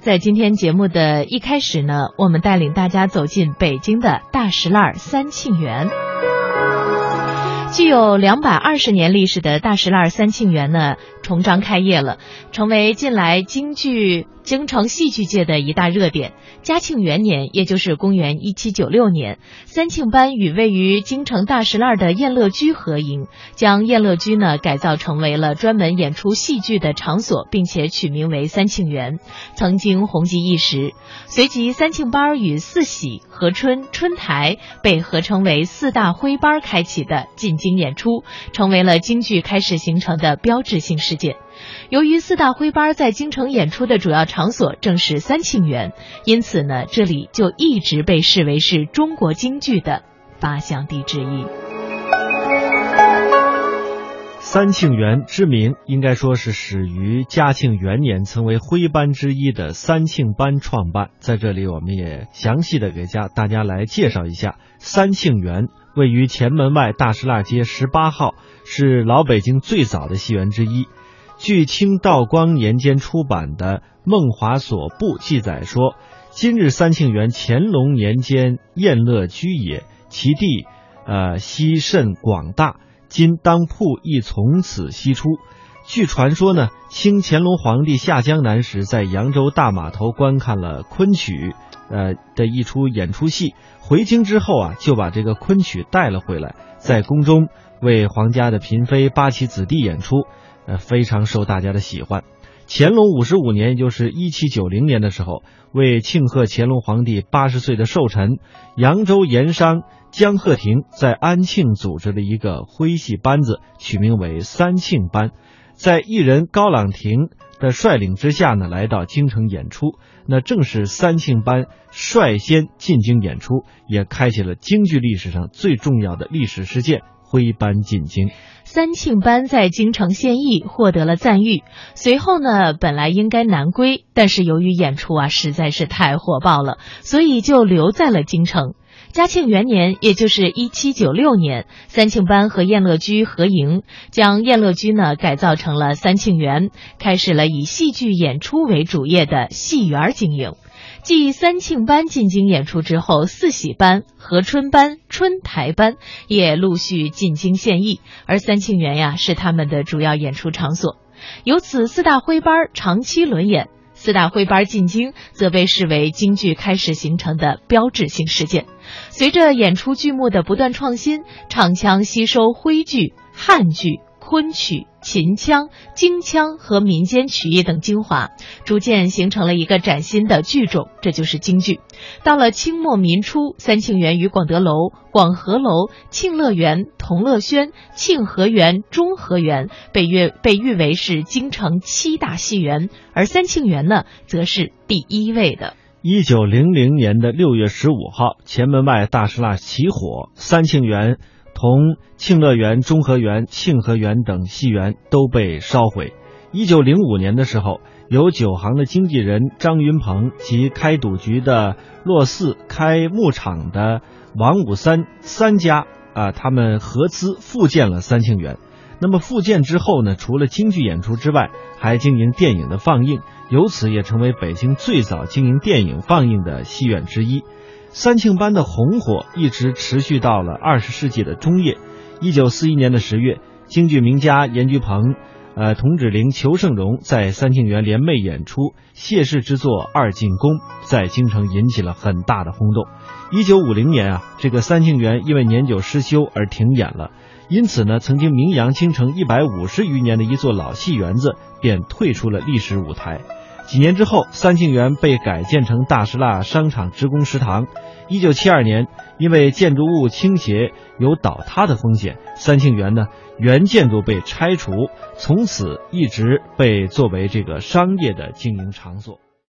在今天节目的一开始呢，我们带领大家走进北京的大石栏三庆园。具有两百二十年历史的大石烂三庆园呢，重张开业了，成为近来京剧。京城戏剧界的一大热点。嘉庆元年，也就是公元一七九六年，三庆班与位于京城大石烂的燕乐居合营，将燕乐居呢改造成为了专门演出戏剧的场所，并且取名为三庆园，曾经红极一时。随即，三庆班与四喜、和春、春台被合称为四大徽班，开启的进京演出，成为了京剧开始形成的标志性事件。由于四大徽班在京城演出的主要场所正是三庆园，因此呢，这里就一直被视为是中国京剧的发祥地之一。三庆园之名应该说是始于嘉庆元年，曾为徽班之一的三庆班创办。在这里，我们也详细的给家大家来介绍一下三庆园，位于前门外大石蜡街十八号，是老北京最早的戏园之一。据清道光年间出版的《梦华所部》记载说：“今日三庆园乾隆年间宴乐居也，其地，呃，西甚广大。今当铺亦从此西出。”据传说呢，清乾隆皇帝下江南时，在扬州大码头观看了昆曲，呃的一出演出戏，回京之后啊，就把这个昆曲带了回来，在宫中为皇家的嫔妃、八旗子弟演出。呃，非常受大家的喜欢。乾隆五十五年，也就是一七九零年的时候，为庆贺乾隆皇帝八十岁的寿辰，扬州盐商江鹤亭在安庆组织了一个徽戏班子，取名为三庆班，在艺人高朗廷的率领之下呢，来到京城演出。那正是三庆班率先进京演出，也开启了京剧历史上最重要的历史事件——徽班进京。三庆班在京城献艺，获得了赞誉。随后呢，本来应该南归，但是由于演出啊实在是太火爆了，所以就留在了京城。嘉庆元年，也就是一七九六年，三庆班和燕乐居合营，将燕乐居呢改造成了三庆园，开始了以戏剧演出为主业的戏园经营。继三庆班进京演出之后，四喜班、和春班、春台班也陆续进京献艺，而三庆园呀是他们的主要演出场所。由此，四大徽班长期轮演。四大徽班进京，则被视为京剧开始形成的标志性事件。随着演出剧目的不断创新，唱腔吸收徽剧、汉剧。昆曲、秦腔、京腔和民间曲艺等精华，逐渐形成了一个崭新的剧种，这就是京剧。到了清末民初，三庆园与广德楼、广和楼、庆乐园、同乐轩、庆和园、中和园被誉被誉为是京城七大戏园，而三庆园呢，则是第一位的。一九零零年的六月十五号，前门外大石蜡起火，三庆园。同庆乐园、中和园、庆和园等戏园都被烧毁。一九零五年的时候，由酒行的经纪人张云鹏及开赌局的骆四、开牧场的王五三三家啊，他们合资复建了三庆园。那么复建之后呢，除了京剧演出之外，还经营电影的放映，由此也成为北京最早经营电影放映的戏院之一。三庆班的红火一直持续到了二十世纪的中叶。一九四一年的十月，京剧名家严菊鹏、呃童芷苓、裘盛戎在三庆园联袂演出谢氏之作《二进宫》，在京城引起了很大的轰动。一九五零年啊，这个三庆园因为年久失修而停演了，因此呢，曾经名扬京城一百五十余年的一座老戏园子便退出了历史舞台。几年之后，三庆园被改建成大石蜡商场职工食堂。一九七二年，因为建筑物倾斜有倒塌的风险，三庆园呢原建筑被拆除，从此一直被作为这个商业的经营场所。